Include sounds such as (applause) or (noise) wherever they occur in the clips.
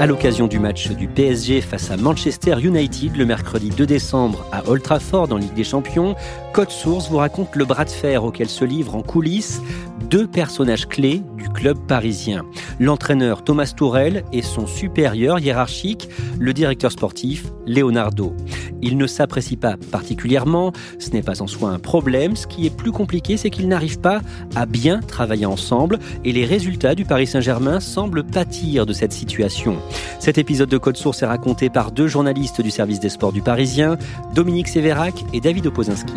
À l'occasion du match du PSG face à Manchester United le mercredi 2 décembre à Old Trafford en Ligue des Champions, Code Source vous raconte le bras de fer auquel se livrent en coulisses deux personnages clés du club parisien. L'entraîneur Thomas Tourel et son supérieur hiérarchique, le directeur sportif Leonardo. Ils ne s'apprécient pas particulièrement, ce n'est pas en soi un problème, ce qui est plus compliqué c'est qu'ils n'arrivent pas à bien travailler ensemble et les résultats du Paris Saint-Germain semblent pâtir de cette situation. Cet épisode de Code Source est raconté par deux journalistes du service des sports du Parisien, Dominique Sévérac et David Opozinski.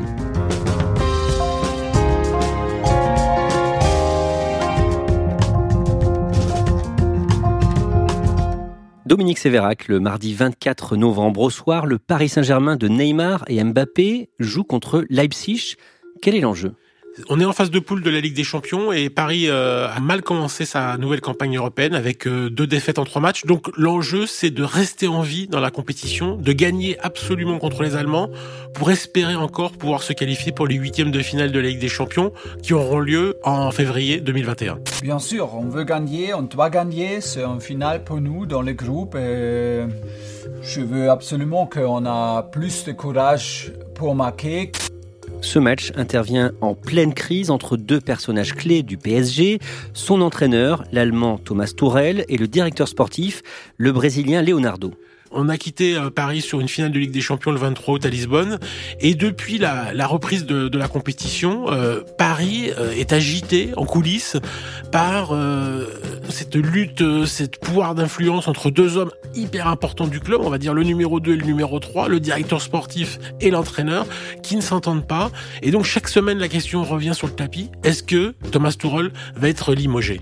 Dominique Sévérac, le mardi 24 novembre au soir, le Paris Saint-Germain de Neymar et Mbappé joue contre Leipzig. Quel est l'enjeu? On est en phase de poule de la Ligue des Champions et Paris euh, a mal commencé sa nouvelle campagne européenne avec euh, deux défaites en trois matchs. Donc l'enjeu, c'est de rester en vie dans la compétition, de gagner absolument contre les Allemands pour espérer encore pouvoir se qualifier pour les huitièmes de finale de la Ligue des Champions qui auront lieu en février 2021. Bien sûr, on veut gagner, on doit gagner. C'est un final pour nous dans le groupe et je veux absolument qu'on a plus de courage pour marquer. Ce match intervient en pleine crise entre deux personnages clés du PSG, son entraîneur, l'Allemand Thomas Tourel, et le directeur sportif, le Brésilien Leonardo. On a quitté euh, Paris sur une finale de Ligue des Champions le 23 août à Lisbonne. Et depuis la, reprise de, la compétition, euh, Paris euh, est agité en coulisses par cette lutte, cette pouvoir d'influence entre deux hommes hyper importants du club, on va dire le numéro 2 et le numéro 3, le directeur sportif et l'entraîneur, qui ne s'entendent pas. Et donc chaque semaine, la question revient sur le tapis. Est-ce que Thomas Tuchel va être limogé?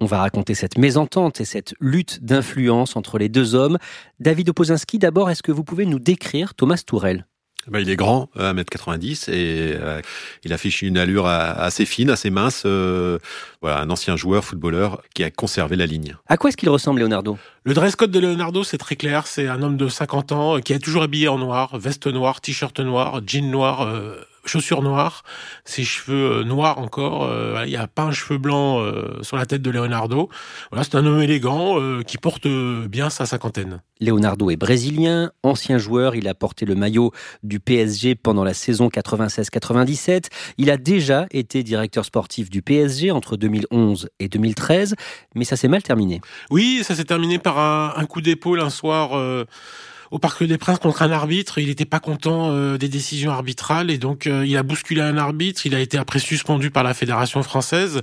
On va raconter cette mésentente et cette lutte d'influence entre les deux hommes. David Opozinski, d'abord, est-ce que vous pouvez nous décrire Thomas Tourel ben, il est grand, 1m90, et euh, il affiche une allure assez fine, assez mince. Euh, voilà, un ancien joueur, footballeur, qui a conservé la ligne. À quoi est-ce qu'il ressemble, Leonardo? Le dress code de Leonardo, c'est très clair. C'est un homme de 50 ans qui est toujours habillé en noir, veste noire, t-shirt noir, jean noir. Euh, chaussures noires, ses cheveux euh, noirs encore. Euh, il n'y a pas un cheveu blanc euh, sur la tête de Leonardo. Voilà, c'est un homme élégant qui porte bien sa cinquantaine. Leonardo est brésilien, ancien joueur. Il a porté le maillot du PSG pendant la saison 96-97. Il a déjà été directeur sportif du PSG entre 2011 et 2013, mais ça s'est mal terminé. Oui, ça s'est terminé par un, coup d'épaule un soir au Parc des Princes contre un arbitre. Il n'était pas content euh, des décisions arbitrales et donc euh, il a bousculé un arbitre. Il a été après suspendu par la fédération française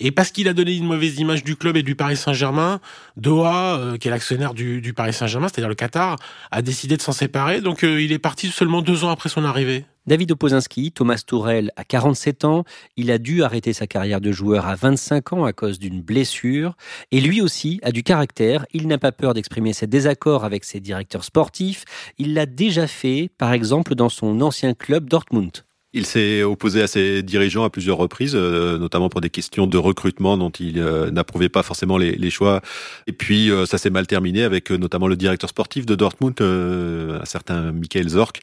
et parce qu'il a donné une mauvaise image du club et du Paris Saint-Germain, Doha, euh, qui est l'actionnaire du, du, Paris Saint-Germain, c'est-à-dire le Qatar, a décidé de s'en séparer. Donc il est parti seulement deux ans après son arrivée. David Opozinski, Thomas Tourel a 47 ans, il a dû arrêter sa carrière de joueur à 25 ans à cause d'une blessure, et lui aussi a du caractère, il n'a pas peur d'exprimer ses désaccords avec ses directeurs sportifs, il l'a déjà fait par exemple dans son ancien club Dortmund. Il s'est opposé à ses dirigeants à plusieurs reprises, euh, notamment pour des questions de recrutement dont il euh, n'approuvait pas forcément les, les, choix. Et puis euh, ça s'est mal terminé avec notamment le directeur sportif de Dortmund, un certain Michael Zorc.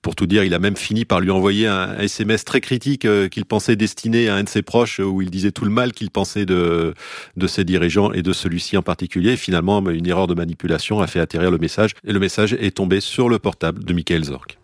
Pour tout dire, il a même fini par lui envoyer un SMS très critique qu'il pensait destiné à un de ses proches, où il disait tout le mal qu'il pensait de, de ses dirigeants et de celui-ci en particulier. finalement, une erreur de manipulation a fait atterrir le message et le message est tombé sur le portable de Michael Zorc.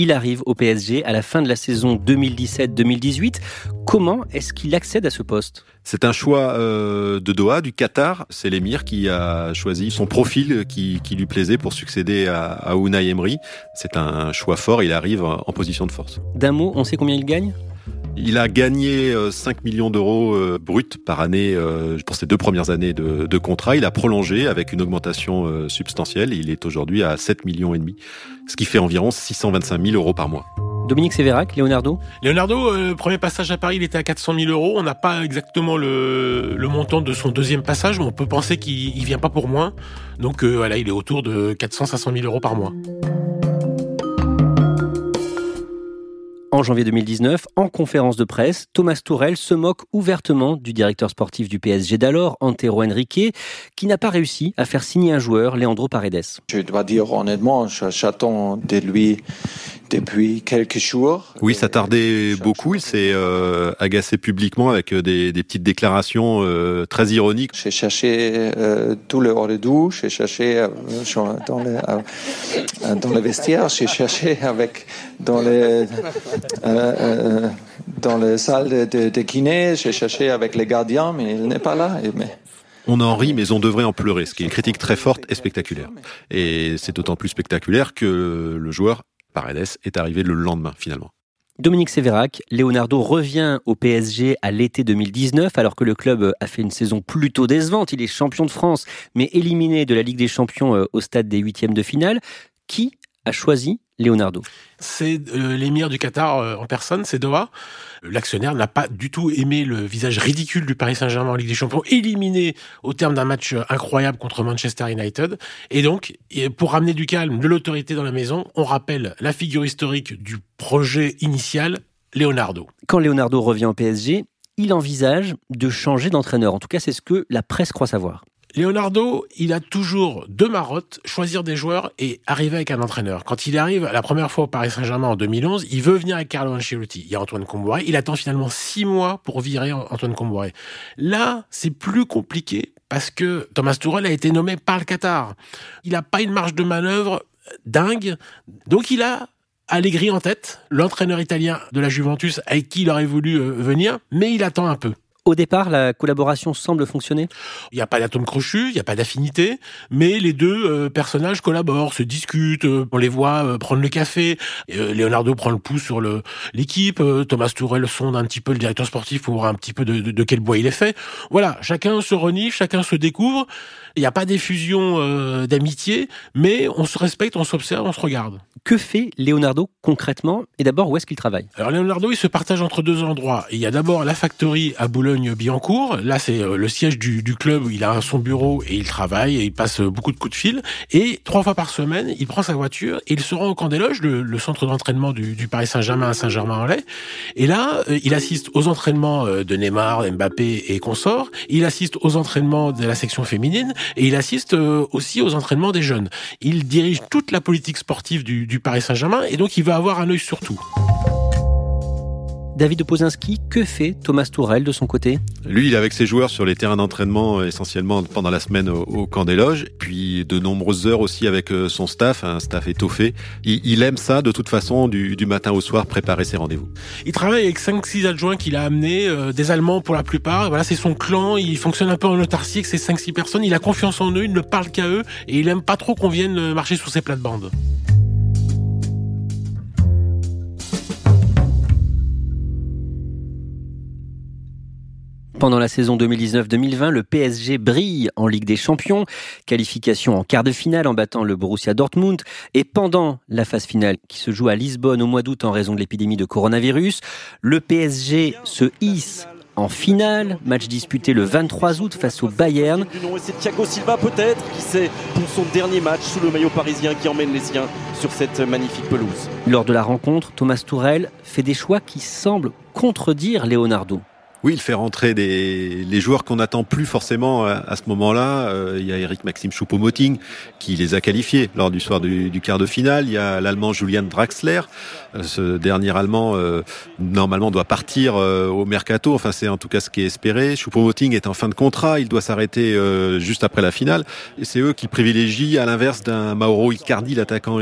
Il arrive au PSG à la fin de la saison 2017-2018. Comment est-ce qu'il accède à ce poste? C'est un choix euh, de Doha, du Qatar. C'est l'émir qui a choisi son profil qui, lui plaisait pour succéder à, à Unai Emery. C'est un choix fort. Il arrive en position de force. D'un mot, on sait combien il gagne? Il a gagné 5 euh, millions d'euros euh, bruts par année euh, pour ses deux premières années de, contrat. Il a prolongé avec une augmentation substantielle. Il est aujourd'hui à 7 millions et demi, ce qui fait environ 625 000 euros par mois. Dominique Sévérac, Leonardo? Leonardo, premier passage à Paris, il était à 400 000 euros. On n'a pas exactement le, montant de son deuxième passage, mais on peut penser qu'il ne vient pas pour moins. Donc voilà, il est autour de 400-500 000 euros par mois. En janvier 2019, en conférence de presse, Thomas Tourel se moque ouvertement du directeur sportif du PSG d'alors, Antero Henrique, qui n'a pas réussi à faire signer un joueur, Leandro Paredes. Je dois dire honnêtement, j'attends de lui depuis quelques jours. Oui, ça tardait beaucoup. Il s'est euh, agacé publiquement avec euh, des, des petites déclarations euh, très ironiques. J'ai cherché euh, tout le hors de douche, j'ai cherché euh, dans les dans les vestiaires, j'ai cherché avec dans les dans les salles de, de, de kiné, j'ai cherché avec les gardiens, mais il n'est pas là. Et, mais on en rit, mais on devrait en pleurer, ce qui est une critique très forte et spectaculaire. Et c'est d'autant plus spectaculaire que le joueur Est arrivé le lendemain finalement. Dominique Sévérac, Leonardo revient au PSG à l'été 2019 alors que le club a fait une saison plutôt décevante. Il est champion de France mais éliminé de la Ligue des Champions euh, au stade des huitièmes de finale. Qui a choisi Leonardo C'est euh, l'émir du Qatar euh, en personne, c'est Doha. L'actionnaire n'a pas du tout aimé le visage ridicule du Paris Saint-Germain en Ligue des Champions, éliminé au terme d'un match incroyable contre Manchester United. Et donc, pour ramener du calme, de l'autorité dans la maison, on rappelle la figure historique du projet initial, Leonardo. Quand Leonardo revient au PSG, il envisage de changer d'entraîneur. En tout cas, c'est ce que la presse croit savoir. Leonardo, il a toujours deux marottes, choisir des joueurs et arriver avec un entraîneur. Quand il arrive la première fois au Paris Saint-Germain en 2011, il veut venir avec Carlo Ancelotti. Il y a Antoine Comboiré. Il attend finalement six mois pour virer Antoine Comboiré. Là, c'est plus compliqué parce que Thomas Tuchel a été nommé par le Qatar. Il n'a pas une marge de manœuvre dingue. Donc il a Allegri en tête, l'entraîneur italien de la Juventus avec qui il aurait voulu euh, venir, mais il attend un peu. Au départ, la collaboration semble fonctionner? Il n'y a pas d'atome crochu, il n'y a pas d'affinité, mais les deux euh, personnages collaborent, se discutent, euh, on les voit euh, prendre le café, Leonardo prend le pouls sur l'équipe, Thomas Tourel sonde un petit peu le directeur sportif pour voir un petit peu de, de, quel bois il est fait. Voilà, chacun se renifle, chacun se découvre, il n'y a pas d'effusion d'amitié, mais on se respecte, on s'observe, on se regarde. Que fait Leonardo concrètement? Et d'abord, où est-ce qu'il travaille? Alors Leonardo, il se partage entre deux endroits. Il y a d'abord la factory à Boulogne-Billancourt. Là, c'est euh, le siège du, club. Il a son bureau et il travaille et il passe beaucoup de coups de fil. Et trois fois par semaine, il prend sa voiture et il se rend au Camp des Loges, le, centre d'entraînement du, Paris Saint-Germain à Saint-Germain-en-Laye. Et là, euh, il assiste aux entraînements euh, de Neymar, Mbappé et consorts. Il assiste aux entraînements de la section féminine et il assiste aussi aux entraînements des jeunes. Il dirige toute la politique sportive du, du Paris Saint-Germain et donc il va avoir un œil sur tout. David Opozinski, que fait Thomas Tourel de son côté? Lui, il est avec ses joueurs sur les terrains d'entraînement essentiellement pendant la semaine au, camp des loges, puis de nombreuses heures aussi avec euh, son staff, un staff étoffé. Il, aime ça de toute façon, du, matin au soir, préparer ses rendez-vous. Il travaille avec 5-6 adjoints qu'il a amenés, euh, des Allemands pour la plupart. Voilà, c'est son clan, il fonctionne un peu en autarcie avec ces 5-6 personnes, il a confiance en eux, il ne parle qu'à eux, et il aime pas trop qu'on vienne marcher sur ses plates-bandes. Pendant la saison 2019-2020, le PSG brille en Ligue des Champions, qualification en quart de finale en battant le Borussia Dortmund, et pendant la phase finale qui se joue à Lisbonne au mois d'août en raison de l'épidémie de coronavirus, le PSG se hisse en finale, match disputé le 23 août face au Bayern. C'est Thiago Silva peut-être qui c'est pour son dernier match sous le maillot parisien qui emmène les siens sur cette magnifique pelouse. Lors de la rencontre, Thomas Tourel fait des choix qui semblent contredire Leonardo. Oui, il fait rentrer des, les joueurs qu'on n'attend plus forcément à, ce moment-là. Euh, il y a Eric Maxime Choupo-Moting qui les a qualifiés lors du soir du, quart de finale. Il y a l'Allemand Julian Draxler. Euh, ce dernier Allemand, euh, normalement, doit partir au mercato. Enfin, c'est en tout cas ce qui est espéré. Choupo-Moting est en fin de contrat. Il doit s'arrêter juste après la finale. C'est eux qui privilégient, à l'inverse d'un Mauro Icardi, l'attaquant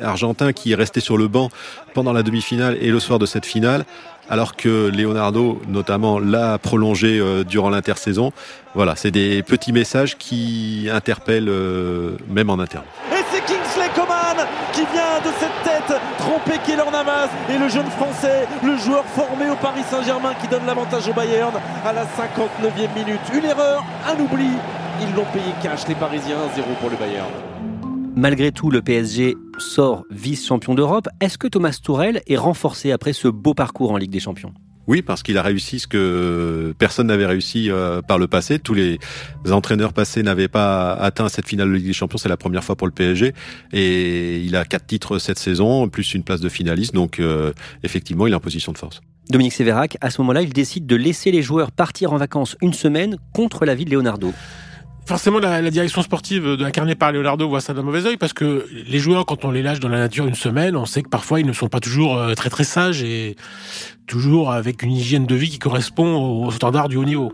argentin, qui est resté sur le banc pendant la demi-finale et le soir de cette finale alors que Leonardo, notamment, l'a prolongé euh, durant l'intersaison. Voilà, c'est des petits messages qui interpellent euh, même en interne. Et c'est Kingsley Coman qui vient de cette tête tromper Keylor Navas et le jeune français, le joueur formé au Paris Saint-Germain qui donne l'avantage au Bayern à la 59e minute. Une erreur, un oubli. Ils l'ont payé cash les Parisiens, 0 pour le Bayern. Malgré tout, le PSG sort vice-champion d'Europe. Est-ce que Thomas Tourel est renforcé après ce beau parcours en Ligue des Champions? Oui, parce qu'il a réussi ce que personne n'avait réussi euh, par le passé. Tous les entraîneurs passés n'avaient pas atteint cette finale de Ligue des Champions. C'est la première fois pour le PSG. Et il a quatre titres cette saison, plus une place de finaliste. Donc, euh, effectivement, il est en position de force. Dominique Sévérac, à ce moment-là, il décide de laisser les joueurs partir en vacances une semaine contre l'avis de Leonardo forcément la, la, direction sportive de incarnée par Leonardo voit ça d'un mauvais oeil parce que les joueurs quand on les lâche dans la nature une semaine, on sait que parfois ils ne sont pas toujours euh, très très sages et toujours avec une hygiène de vie qui correspond aux standards du haut niveau.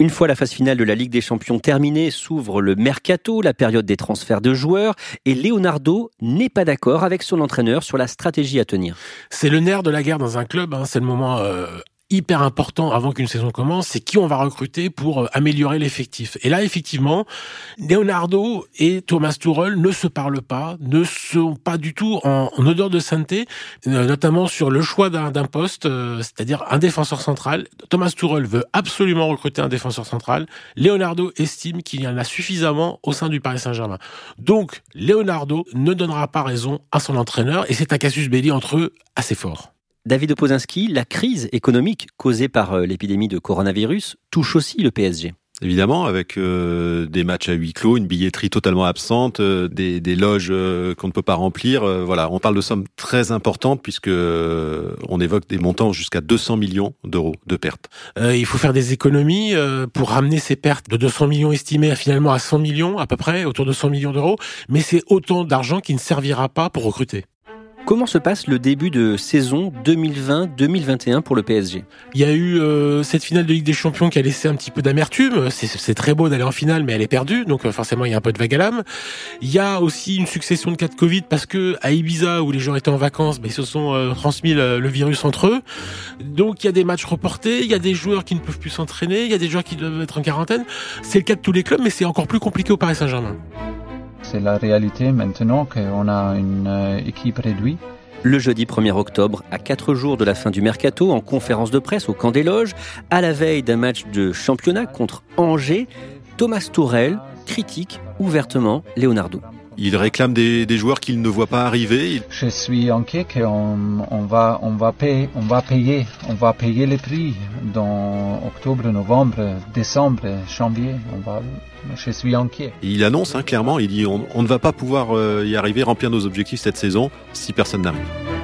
Une fois la phase finale de la Ligue des Champions terminée, s'ouvre le mercato, la période des transferts de joueurs, et Leonardo n'est pas d'accord avec son entraîneur sur la stratégie à tenir. C'est le nerf de la guerre dans un club, hein. c'est le moment euh, hyper important avant qu'une saison commence, c'est qui on va recruter pour euh, améliorer l'effectif. Et là, effectivement, Leonardo et Thomas Tuchel ne se parlent pas, ne sont pas du tout en, odeur de sainteté, euh, notamment sur le choix d'un poste, euh, c'est-à-dire un défenseur central. Thomas Tuchel veut absolument recruter un défenseur central. Leonardo estime qu'il y en a suffisamment au sein du Paris Saint-Germain. Donc, Leonardo ne donnera pas raison à son entraîneur et c'est un casus belli entre eux assez fort. David Opozinski, la crise économique causée par euh, l'épidémie de coronavirus touche aussi le PSG. Évidemment, avec euh, des matchs à huis clos, une billetterie totalement absente, euh, des, loges qu'on ne peut pas remplir. voilà, on parle de sommes très importantes puisque on évoque des montants jusqu'à 200 millions d'euros de pertes. il faut faire des économies pour ramener ces pertes de 200 millions estimées finalement à 100 millions à peu près, autour de 100 millions d'euros. Mais c'est autant d'argent qui ne servira pas pour recruter. Comment se passe le début de saison 2020-2021 pour le PSG Il y a eu euh, cette finale de Ligue des Champions qui a laissé un petit peu d'amertume. C'est très beau d'aller en finale, mais elle est perdue, donc euh, forcément il y a un peu de vague à l'âme. Il y a aussi une succession de cas de Covid parce que à Ibiza où les joueurs étaient en vacances, ben, ils se sont euh, transmis le, virus entre eux. Donc il y a des matchs reportés, il y a des joueurs qui ne peuvent plus s'entraîner, il y a des joueurs qui doivent être en quarantaine. C'est le cas de tous les clubs, mais c'est encore plus compliqué au Paris Saint-Germain. C'est la réalité maintenant qu'on a une euh, équipe réduite. Le jeudi 1er octobre, à 4 jours de la fin du mercato, en conférence de presse au camp des loges, à la veille d'un match de championnat contre Angers, Thomas Tourel critique ouvertement Leonardo. Il réclame des, joueurs qu'il ne voit pas arriver. Je suis inquiet qu'on on va, on va, payer, on va payer, on va payer les prix dans octobre, novembre, décembre, janvier. On va, je suis inquiet. il annonce hein, clairement, il dit on, ne va pas pouvoir euh, y arriver, remplir nos objectifs cette saison si personne n'arrive.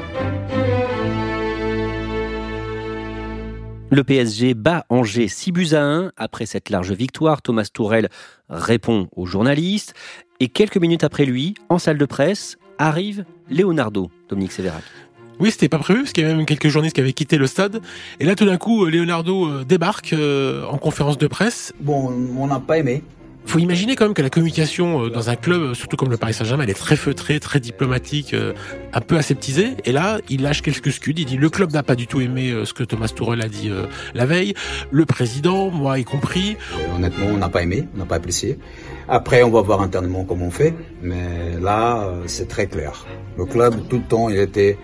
Le PSG bat Angers 6 buts à 1. Après cette large victoire, Thomas Tourel répond aux journalistes. Et quelques minutes après lui, en salle de presse, arrive Leonardo, Dominique Sévérac. Oui, c'était pas prévu, parce qu'il y avait même quelques journalistes qui avaient quitté le stade. Et là, tout d'un coup, Leonardo euh, débarque euh, en conférence de presse. Bon, on n'a pas aimé faut imaginer quand même que la communication euh, dans un club, surtout comme le Paris Saint-Germain, elle est très feutrée, très diplomatique, euh, un peu aseptisée. Et là, il lâche quelques scuds. Il dit le club n'a pas du tout aimé euh, ce que Thomas Tuchel a dit la veille. Le président, moi y compris. Honnêtement, on n'a pas aimé, on n'a pas apprécié. Après, on va voir internement comment on fait. Mais là, c'est très clair. Le club, tout le temps, il était.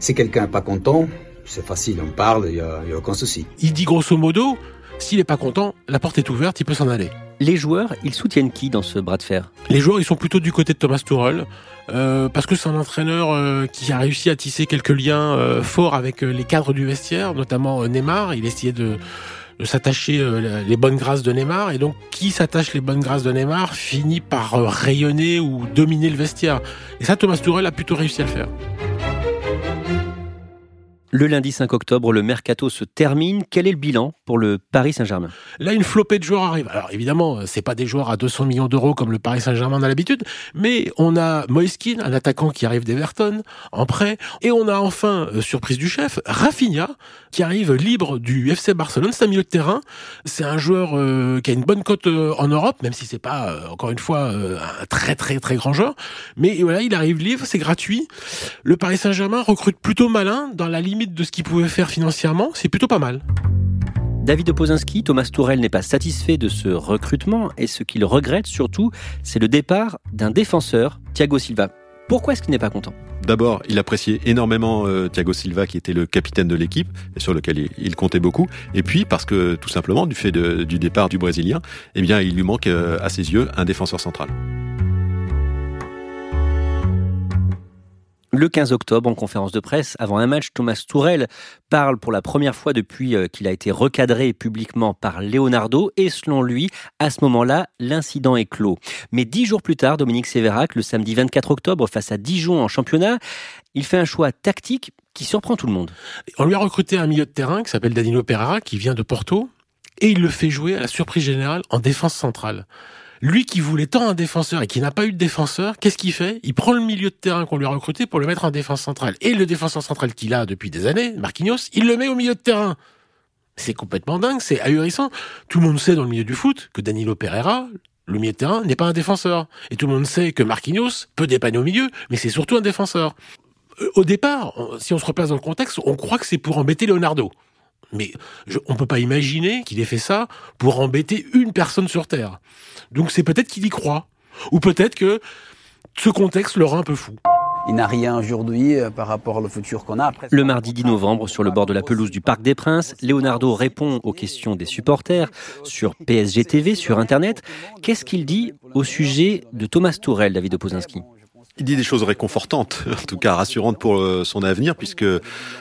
Si quelqu'un n'est pas content, c'est facile, on parle, il n'y a, a aucun souci. Il dit grosso modo, s'il n'est pas content, la porte est ouverte, il peut s'en aller. Les joueurs, ils soutiennent qui dans ce bras de fer? Les joueurs, ils sont plutôt du côté de Thomas Tuchel. Euh, parce que c'est un entraîneur euh, qui a réussi à tisser quelques liens euh, forts avec les cadres du vestiaire, notamment Neymar. Il essayait de, de s'attacher les bonnes grâces de Neymar. Et donc, qui s'attache les bonnes grâces de Neymar finit par rayonner ou dominer le vestiaire. Et ça, Thomas Tuchel a plutôt réussi à le faire. Le lundi 5 octobre, le mercato se termine. Quel est le bilan pour le Paris Saint-Germain? Là, une flopée de joueurs arrive. Alors évidemment, c'est pas des joueurs à 200 millions d'euros comme le Paris Saint-Germain a l'habitude, mais on a Moiskin, un attaquant qui arrive d'Everton en prêt, et on a enfin, euh, surprise du chef, Rafinha qui arrive libre du FC Barcelone. C'est un milieu de terrain. C'est un joueur euh, qui a une bonne cote euh, en Europe, même si c'est pas encore une fois un très très très grand joueur. Mais voilà, il arrive libre, c'est gratuit. Le Paris Saint-Germain recrute plutôt malin dans la limite de ce qu'il pouvait faire financièrement, c'est plutôt pas mal. David Opozinski, Thomas Tourel n'est pas satisfait de ce recrutement et ce qu'il regrette surtout, c'est le départ d'un défenseur, Thiago Silva. Pourquoi est-ce qu'il n'est pas content? D'abord, il appréciait énormément euh, Thiago Silva, qui était le capitaine de l'équipe et sur lequel il, comptait beaucoup. Et puis parce que tout simplement, du fait du départ du Brésilien, eh bien, il lui manque euh, à ses yeux un défenseur central. Le 15 octobre, en conférence de presse, avant un match, Thomas Tourel parle pour la première fois depuis euh, qu'il a été recadré publiquement par Leonardo et selon lui, à ce moment-là, l'incident est clos. Mais dix jours plus tard, Dominique Sévérac, le samedi 24 octobre, face à Dijon en championnat, il fait un choix tactique qui surprend tout le monde. On lui a recruté un milieu de terrain qui s'appelle Danilo Pereira, qui vient de Porto, et il le fait jouer à la surprise générale en défense centrale. Lui qui voulait tant un défenseur et qui n'a pas eu de défenseur, qu'est-ce qu'il fait? Il prend le milieu de terrain qu'on lui a recruté pour le mettre en défense centrale. Et le défenseur central qu'il a depuis des années, Marquinhos, il le met au milieu de terrain. C'est complètement dingue, c'est ahurissant. Tout le monde sait dans le milieu du foot que Danilo Pereira, le milieu de terrain, n'est pas un défenseur. Et tout le monde sait que Marquinhos peut dépanner au milieu, mais c'est surtout un défenseur. Euh, au départ, si on se replace dans le contexte, on croit que c'est pour embêter Leonardo. Mais on ne peut pas imaginer qu'il ait fait ça pour embêter une personne sur Terre. Donc c'est peut-être qu'il y croit. Ou peut-être que ce contexte le rend un peu fou. Il n'a rien aujourd'hui euh, par rapport au futur qu'on a. le mardi 10 novembre, sur le bord de la pelouse du Parc des Princes, Leonardo répond aux questions des supporters sur PSG TV, sur Internet. Qu'est-ce qu'il dit au sujet de Thomas Tourel, David Opozinski il dit des choses réconfortantes, (laughs) en tout cas rassurantes pour euh, son avenir, puisque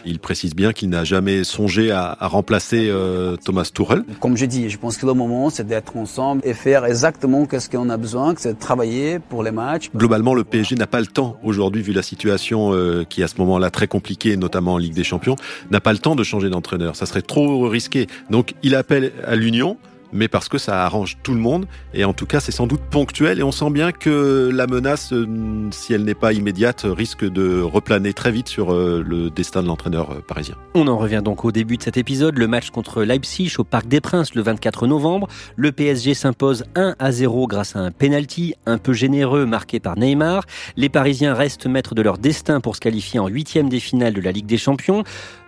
il précise bien qu'il n'a jamais songé à, remplacer euh, Thomas Tuchel. Comme je dis, je pense que le moment, c'est d'être ensemble et faire exactement ce qu'on a besoin, c'est de travailler pour les matchs. Globalement, le PSG n'a pas le temps aujourd'hui, vu la situation euh, qui est à ce moment-là très compliquée, notamment en Ligue des Champions, n'a pas le temps de changer d'entraîneur. Ça serait trop risqué. Donc, il appelle à l'union mais parce que ça arrange tout le monde. Et en tout cas, c'est sans doute ponctuel. Et on sent bien que la menace, euh, si elle n'est pas immédiate, risque de replaner très vite sur euh, le destin de l'entraîneur euh, parisien. On en revient donc au début de cet épisode. Le match contre Leipzig au Parc des Princes le 24 novembre. Le PSG s'impose 1 à 0 grâce à un penalty un peu généreux marqué par Neymar. Les Parisiens restent maîtres de leur destin pour se qualifier en huitième des finales de la Ligue des Champions.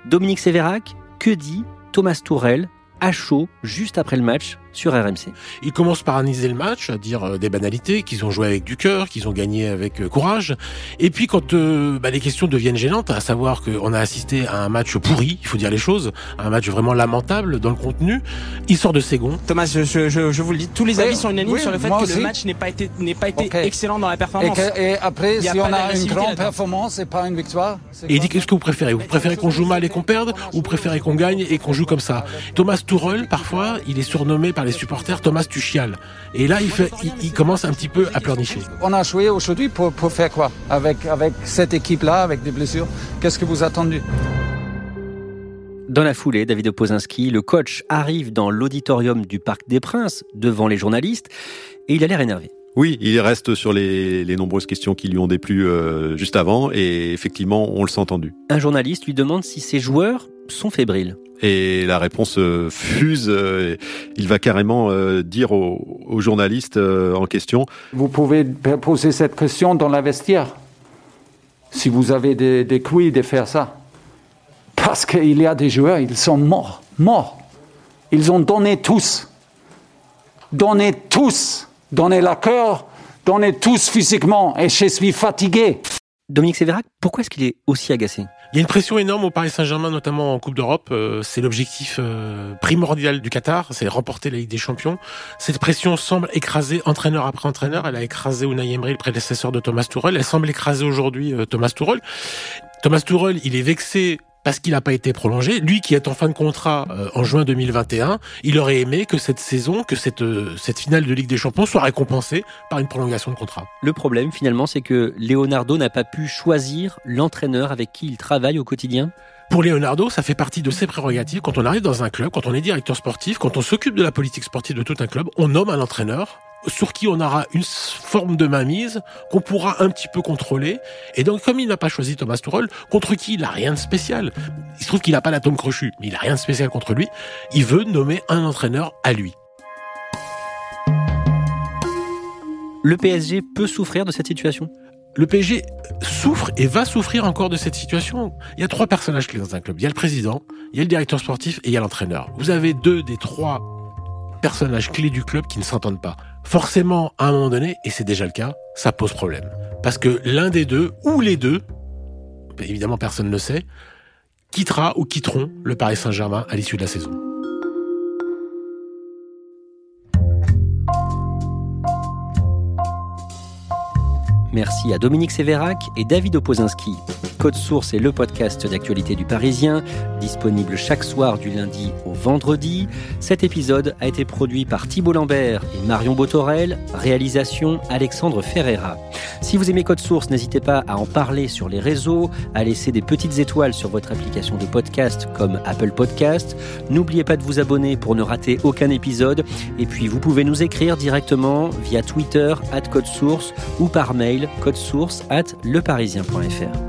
Dominique Sévérac, que dit Thomas Tourel à chaud juste après le match sur RMC. Il commence par analyser le match, à dire euh, des banalités, qu'ils ont joué avec du cœur, qu'ils ont gagné avec euh, courage. Et puis quand euh, bah, les questions deviennent gênantes, à savoir qu'on a assisté à un match pourri, il faut dire les choses, un match vraiment lamentable dans le contenu, il sort de ses gonds. Thomas, je, je, je, vous le dis, tous les avis sont unanimes sur le fait que le match n'est pas été n'est pas été excellent dans la performance. Et, après, si on a une grande performance et pas une victoire. Et il dit qu'est-ce que vous préférez? Vous préférez qu'on joue mal et qu'on perde, ou vous préférez qu'on gagne et qu'on joue comme ça? Thomas Tourel, parfois, il est surnommé par les supporters Thomas Tuchial. Et là, il, fait, il, commence un petit peu à pleurnicher. On a joué aujourd'hui pour, pour faire quoi avec, avec cette équipe-là, avec des blessures? Qu'est-ce que vous attendez dans la foulée, David Opozinski, le coach, arrive dans l'auditorium du Parc des Princes devant les journalistes et il a l'air énervé. Oui, il reste sur les, nombreuses questions qui lui ont déplu euh, juste avant et effectivement, on le s'est entendu. Un journaliste lui demande si ses joueurs sont fébriles. Et la réponse euh, fuse. Euh, il va carrément euh, dire aux, journalistes en question. Vous pouvez poser cette question dans la vestiaire. Si vous avez des, des couilles de faire ça. Parce qu'il y a des joueurs, ils sont morts. Morts. Ils ont donné tous. Donné tous. Donné la cœur. Donné tous physiquement. Et je suis fatigué. Dominique Sévérac, pourquoi est-ce qu'il est aussi agacé? Il y a une pression énorme au Paris Saint-Germain, notamment en Coupe d'Europe. Euh, c'est l'objectif euh, primordial du Qatar, c'est remporter la Ligue des Champions. Cette pression semble écraser entraîneur après entraîneur. Elle a écrasé Unai Emery, le prédécesseur de Thomas Tuchel. Elle semble écraser aujourd'hui euh, Thomas Tuchel. Thomas Tuchel, il est vexé parce qu'il n'a pas été prolongé. Lui qui est en fin de contrat euh, en juin 2021, il aurait aimé que cette saison, que cette, euh, cette finale de Ligue des Champions soit récompensée par une prolongation de contrat. Le problème finalement, c'est que Leonardo n'a pas pu choisir l'entraîneur avec qui il travaille au quotidien pour Leonardo, ça fait partie de ses prérogatives. Quand on arrive dans un club, quand on est directeur sportif, quand on s'occupe de la politique sportive de tout un club, on nomme un entraîneur sur qui on aura une forme de mainmise qu'on pourra un petit peu contrôler. Et donc, comme il n'a pas choisi Thomas Tuchel, contre qui il n'a rien de spécial, il se trouve qu'il n'a pas l'atome crochu, mais il n'a rien de spécial contre lui, il veut nommer un entraîneur à lui. Le PSG peut souffrir de cette situation? Le PSG souffre et va souffrir encore de cette situation. Il y a trois personnages clés dans un club. Il y a le président, il y a le directeur sportif et il y a l'entraîneur. Vous avez deux des trois personnages clés du club qui ne s'entendent pas forcément, à un moment donné, et c'est déjà le cas, ça pose problème. Parce que l'un des deux, ou les deux, évidemment personne ne le sait, quittera ou quitteront le Paris Saint-Germain à l'issue de la saison. Merci à Dominique Sévérac et David Opozinski. Code Source est le podcast d'actualité du Parisien, disponible chaque soir du lundi au vendredi. Cet épisode a été produit par Thibault Lambert et Marion Botorel, réalisation Alexandre Ferreira. Si vous aimez Code Source, n'hésitez pas à en parler sur les réseaux, à laisser des petites étoiles sur votre application de podcast comme Apple Podcast. N'oubliez pas de vous abonner pour ne rater aucun épisode. Et puis vous pouvez nous écrire directement via Twitter, at Code Source ou par mail code source at leparisien.fr.